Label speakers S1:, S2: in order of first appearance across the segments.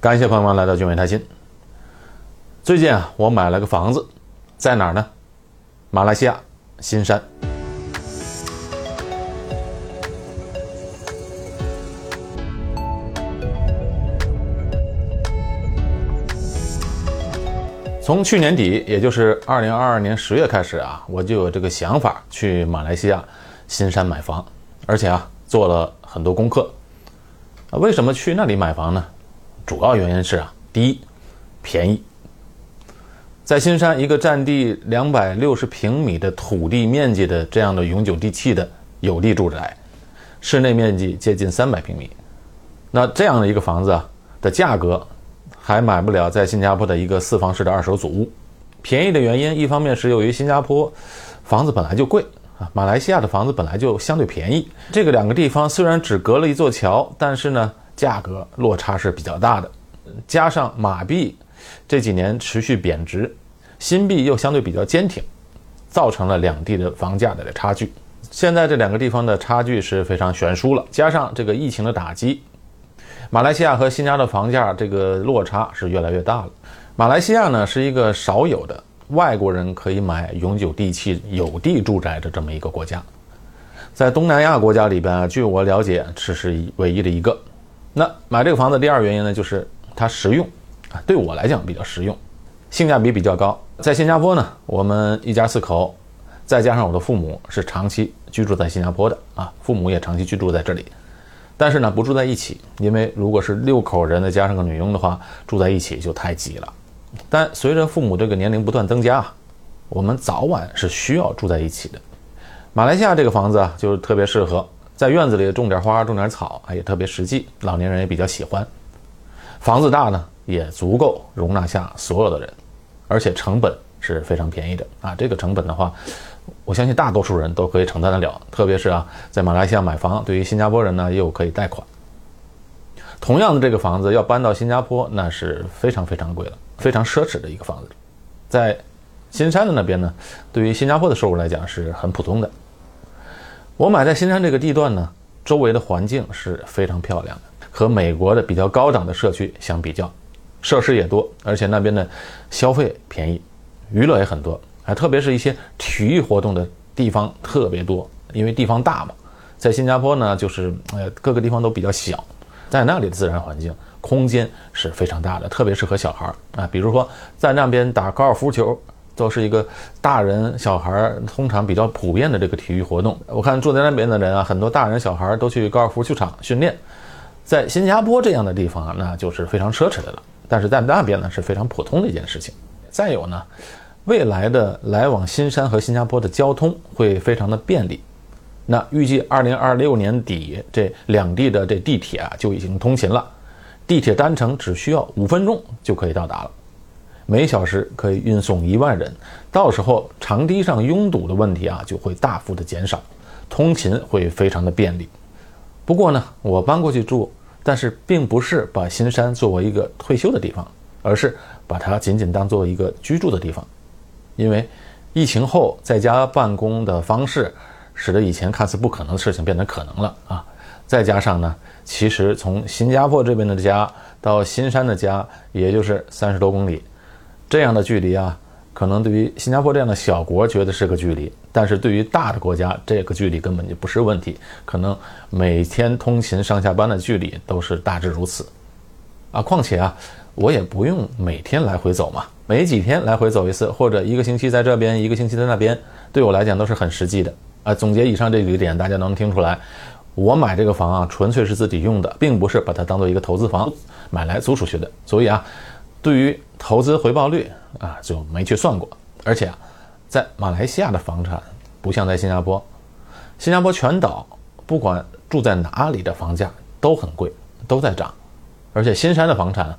S1: 感谢朋友们来到俊伟谈心。最近啊，我买了个房子，在哪儿呢？马来西亚新山。从去年底，也就是二零二二年十月开始啊，我就有这个想法去马来西亚新山买房，而且啊，做了很多功课。为什么去那里买房呢？主要原因是啊，第一，便宜。在新山一个占地两百六十平米的土地面积的这样的永久地契的有地住宅，室内面积接近三百平米，那这样的一个房子啊的价格。还买不了在新加坡的一个四房式的二手祖屋，便宜的原因，一方面是由于新加坡房子本来就贵啊，马来西亚的房子本来就相对便宜。这个两个地方虽然只隔了一座桥，但是呢，价格落差是比较大的。加上马币这几年持续贬值，新币又相对比较坚挺，造成了两地的房价的差距。现在这两个地方的差距是非常悬殊了，加上这个疫情的打击。马来西亚和新加坡的房价这个落差是越来越大了。马来西亚呢是一个少有的外国人可以买永久地契有地住宅的这么一个国家，在东南亚国家里边啊，据我了解这是唯一的一个。那买这个房子第二原因呢，就是它实用啊，对我来讲比较实用，性价比比较高。在新加坡呢，我们一家四口，再加上我的父母是长期居住在新加坡的啊，父母也长期居住在这里。但是呢，不住在一起，因为如果是六口人再加上个女佣的话，住在一起就太挤了。但随着父母这个年龄不断增加啊，我们早晚是需要住在一起的。马来西亚这个房子啊，就特别适合在院子里种点花、种点草，也特别实际，老年人也比较喜欢。房子大呢，也足够容纳下所有的人，而且成本是非常便宜的啊。这个成本的话。我相信大多数人都可以承担得了，特别是啊，在马来西亚买房，对于新加坡人呢，又可以贷款。同样的，这个房子要搬到新加坡，那是非常非常贵了，非常奢侈的一个房子。在新山的那边呢，对于新加坡的收入来讲是很普通的。我买在新山这个地段呢，周围的环境是非常漂亮的，和美国的比较高档的社区相比较，设施也多，而且那边的消费便宜，娱乐也很多。啊，特别是一些体育活动的地方特别多，因为地方大嘛。在新加坡呢，就是呃各个地方都比较小，在那里的自然环境空间是非常大的，特别适合小孩儿啊。比如说在那边打高尔夫球，都是一个大人小孩通常比较普遍的这个体育活动。我看住在那边的人啊，很多大人小孩都去高尔夫球场训练。在新加坡这样的地方啊，那就是非常奢侈的了。但是在那边呢，是非常普通的一件事情。再有呢。未来的来往新山和新加坡的交通会非常的便利，那预计二零二六年底这两地的这地铁啊就已经通勤了，地铁单程只需要五分钟就可以到达了，每小时可以运送一万人，到时候长堤上拥堵的问题啊就会大幅的减少，通勤会非常的便利。不过呢，我搬过去住，但是并不是把新山作为一个退休的地方，而是把它仅仅当做一个居住的地方。因为疫情后在家办公的方式，使得以前看似不可能的事情变得可能了啊！再加上呢，其实从新加坡这边的家到新山的家，也就是三十多公里，这样的距离啊，可能对于新加坡这样的小国觉得是个距离，但是对于大的国家，这个距离根本就不是问题，可能每天通勤上下班的距离都是大致如此啊！况且啊，我也不用每天来回走嘛。每几天来回走一次，或者一个星期在这边，一个星期在那边，对我来讲都是很实际的啊。总结以上这几个点，大家能听出来，我买这个房啊，纯粹是自己用的，并不是把它当做一个投资房买来租出去的。所以啊，对于投资回报率啊，就没去算过。而且啊，在马来西亚的房产不像在新加坡，新加坡全岛不管住在哪里的房价都很贵，都在涨。而且新山的房产，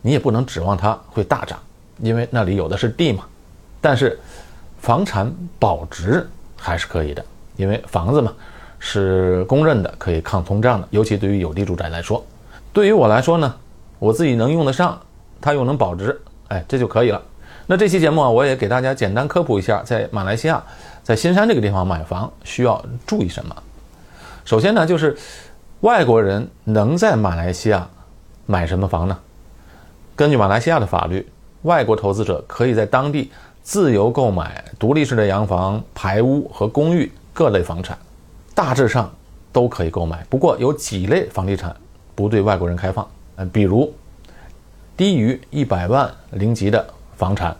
S1: 你也不能指望它会大涨。因为那里有的是地嘛，但是房产保值还是可以的，因为房子嘛是公认的可以抗通胀的，尤其对于有地住宅来说，对于我来说呢，我自己能用得上，它又能保值，哎，这就可以了。那这期节目啊，我也给大家简单科普一下，在马来西亚，在新山这个地方买房需要注意什么。首先呢，就是外国人能在马来西亚买什么房呢？根据马来西亚的法律，外国投资者可以在当地自由购买独立式的洋房、排屋和公寓各类房产，大致上都可以购买。不过有几类房地产不对外国人开放，嗯，比如低于一百万零级的房产，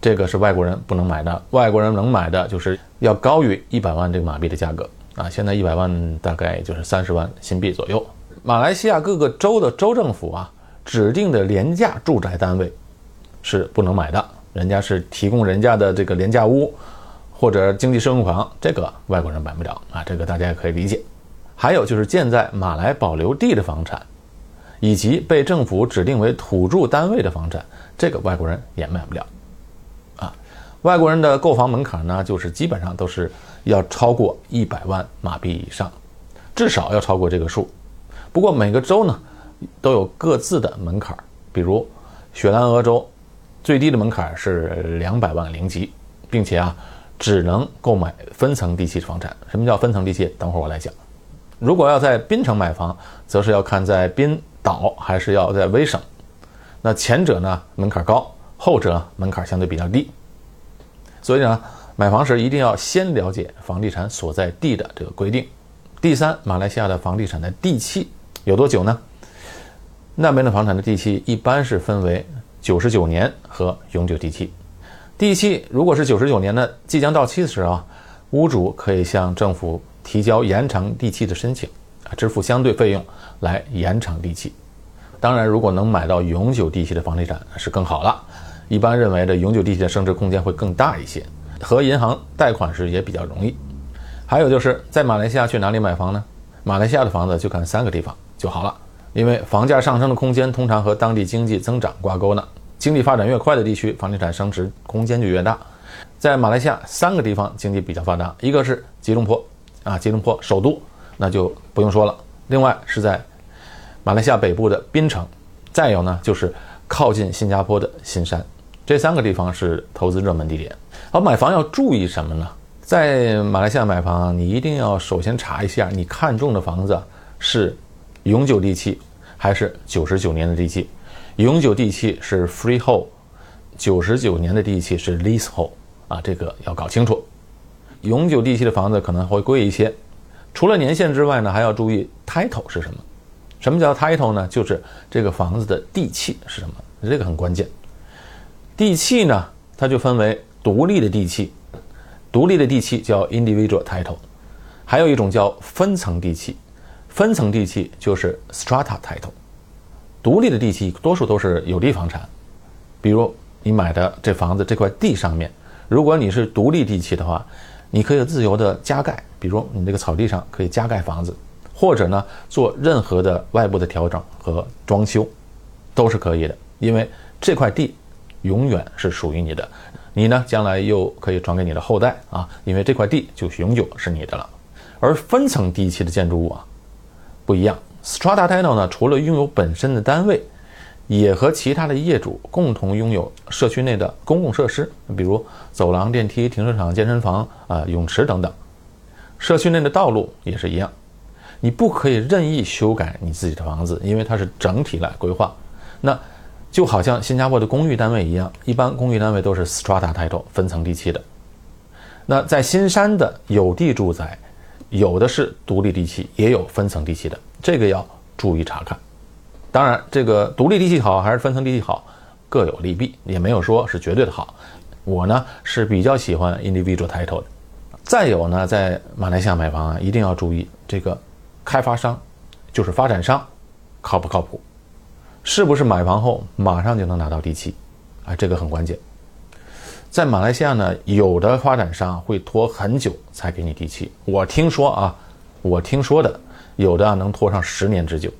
S1: 这个是外国人不能买的。外国人能买的就是要高于一百万这个马币的价格啊。现在一百万大概就是三十万新币左右。马来西亚各个州的州政府啊。指定的廉价住宅单位是不能买的，人家是提供人家的这个廉价屋或者经济适用房，这个外国人买不了啊，这个大家也可以理解。还有就是建在马来保留地的房产，以及被政府指定为土著单位的房产，这个外国人也买不了啊。外国人的购房门槛呢，就是基本上都是要超过一百万马币以上，至少要超过这个数。不过每个州呢。都有各自的门槛，比如雪兰莪州最低的门槛是两百万零级，并且啊只能购买分层地契房产。什么叫分层地契？等会儿我来讲。如果要在槟城买房，则是要看在槟岛还是要在威省。那前者呢门槛高，后者门槛相对比较低。所以呢，买房时一定要先了解房地产所在地的这个规定。第三，马来西亚的房地产的地契有多久呢？那边的房产的地契一般是分为九十九年和永久地契。地契如果是九十九年的即将到期的时候，屋主可以向政府提交延长地契的申请，支付相对费用来延长地契。当然，如果能买到永久地契的房地产是更好了。一般认为的永久地契的升值空间会更大一些，和银行贷款时也比较容易。还有就是在马来西亚去哪里买房呢？马来西亚的房子就看三个地方就好了。因为房价上升的空间通常和当地经济增长挂钩呢，经济发展越快的地区，房地产升值空间就越大。在马来西亚三个地方经济比较发达，一个是吉隆坡，啊，吉隆坡首都，那就不用说了。另外是在马来西亚北部的槟城，再有呢就是靠近新加坡的新山，这三个地方是投资热门地点。好买房要注意什么呢？在马来西亚买房，你一定要首先查一下你看中的房子是永久地契。还是九十九年的地契，永久地契是 freehold，九十九年的地契是 leasehold 啊，这个要搞清楚。永久地契的房子可能会贵一些，除了年限之外呢，还要注意 title 是什么？什么叫 title 呢？就是这个房子的地契是什么？这个很关键。地契呢，它就分为独立的地契，独立的地契叫 individual title，还有一种叫分层地契。分层地契就是 strata title，独立的地契多数都是有地房产，比如你买的这房子这块地上面，如果你是独立地契的话，你可以自由的加盖，比如你这个草地上可以加盖房子，或者呢做任何的外部的调整和装修，都是可以的，因为这块地永远是属于你的，你呢将来又可以传给你的后代啊，因为这块地就永久是你的了，而分层地契的建筑物啊。不一样，strata title 呢，除了拥有本身的单位，也和其他的业主共同拥有社区内的公共设施，比如走廊、电梯、停车场、健身房啊、泳池等等。社区内的道路也是一样，你不可以任意修改你自己的房子，因为它是整体来规划。那就好像新加坡的公寓单位一样，一般公寓单位都是 strata title 分层地契的。那在新山的有地住宅。有的是独立地契，也有分层地契的，这个要注意查看。当然，这个独立地契好还是分层地契好，各有利弊，也没有说是绝对的好。我呢是比较喜欢 individual title 的。再有呢，在马来西亚买房啊，一定要注意这个开发商，就是发展商，靠不靠谱？是不是买房后马上就能拿到地契？啊，这个很关键。在马来西亚呢，有的发展商会拖很久才给你地契。我听说啊，我听说的，有的能拖上十年之久。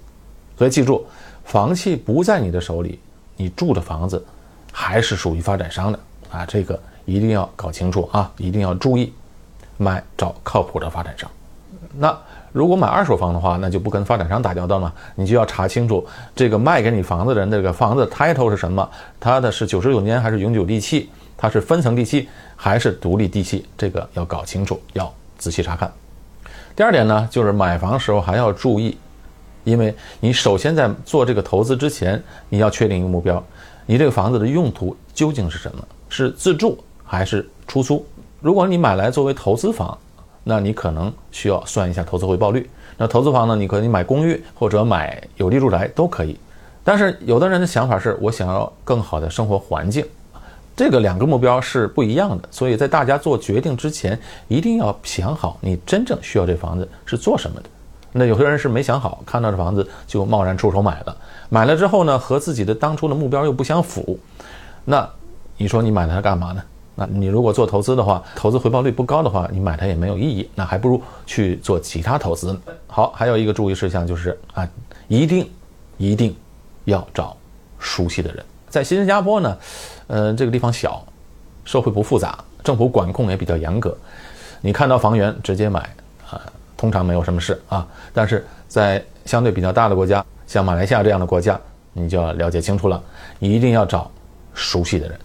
S1: 所以记住，房契不在你的手里，你住的房子还是属于发展商的啊，这个一定要搞清楚啊，一定要注意，买找靠谱的发展商。那如果买二手房的话，那就不跟发展商打交道嘛，你就要查清楚这个卖给你房子的人这个房子 title 是什么，它的是九十九年还是永久地契。它是分层地契还是独立地契？这个要搞清楚，要仔细查看。第二点呢，就是买房时候还要注意因为你首先在做这个投资之前，你要确定一个目标，你这个房子的用途究竟是什么？是自住还是出租？如果你买来作为投资房，那你可能需要算一下投资回报率。那投资房呢，你可以买公寓或者买有利住宅都可以。但是有的人的想法是我想要更好的生活环境，这个两个目标是不一样的。所以在大家做决定之前，一定要想好你真正需要这房子是做什么的。那有些人是没想好，看到这房子就贸然出手买了，买了之后呢，和自己的当初的目标又不相符，那你说你买它干嘛呢？那你如果做投资的话，投资回报率不高的话，你买它也没有意义，那还不如去做其他投资。好，还有一个注意事项就是啊，一定一定要找熟悉的人。在新加坡呢，呃，这个地方小，社会不复杂，政府管控也比较严格，你看到房源直接买啊。通常没有什么事啊，但是在相对比较大的国家，像马来西亚这样的国家，你就要了解清楚了。一定要找熟悉的人、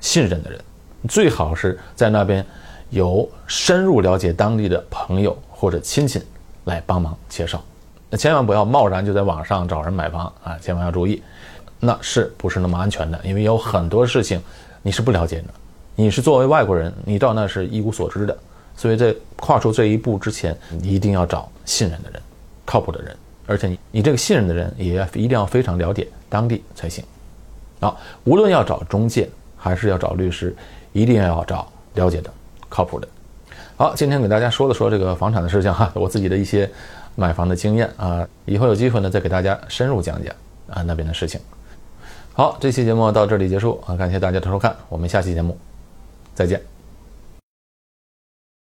S1: 信任的人，最好是在那边有深入了解当地的朋友或者亲戚来帮忙介绍。那千万不要贸然就在网上找人买房啊，千万要注意，那是不是那么安全的？因为有很多事情你是不了解的，你是作为外国人，你到那是一无所知的。所以在跨出这一步之前，你一定要找信任的人、靠谱的人，而且你你这个信任的人也一定要非常了解当地才行。好，无论要找中介还是要找律师，一定要找了解的、靠谱的。好，今天给大家说了说这个房产的事情哈，我自己的一些买房的经验啊，以后有机会呢再给大家深入讲讲啊那边的事情。好，这期节目到这里结束啊，感谢大家的收看，我们下期节目再见。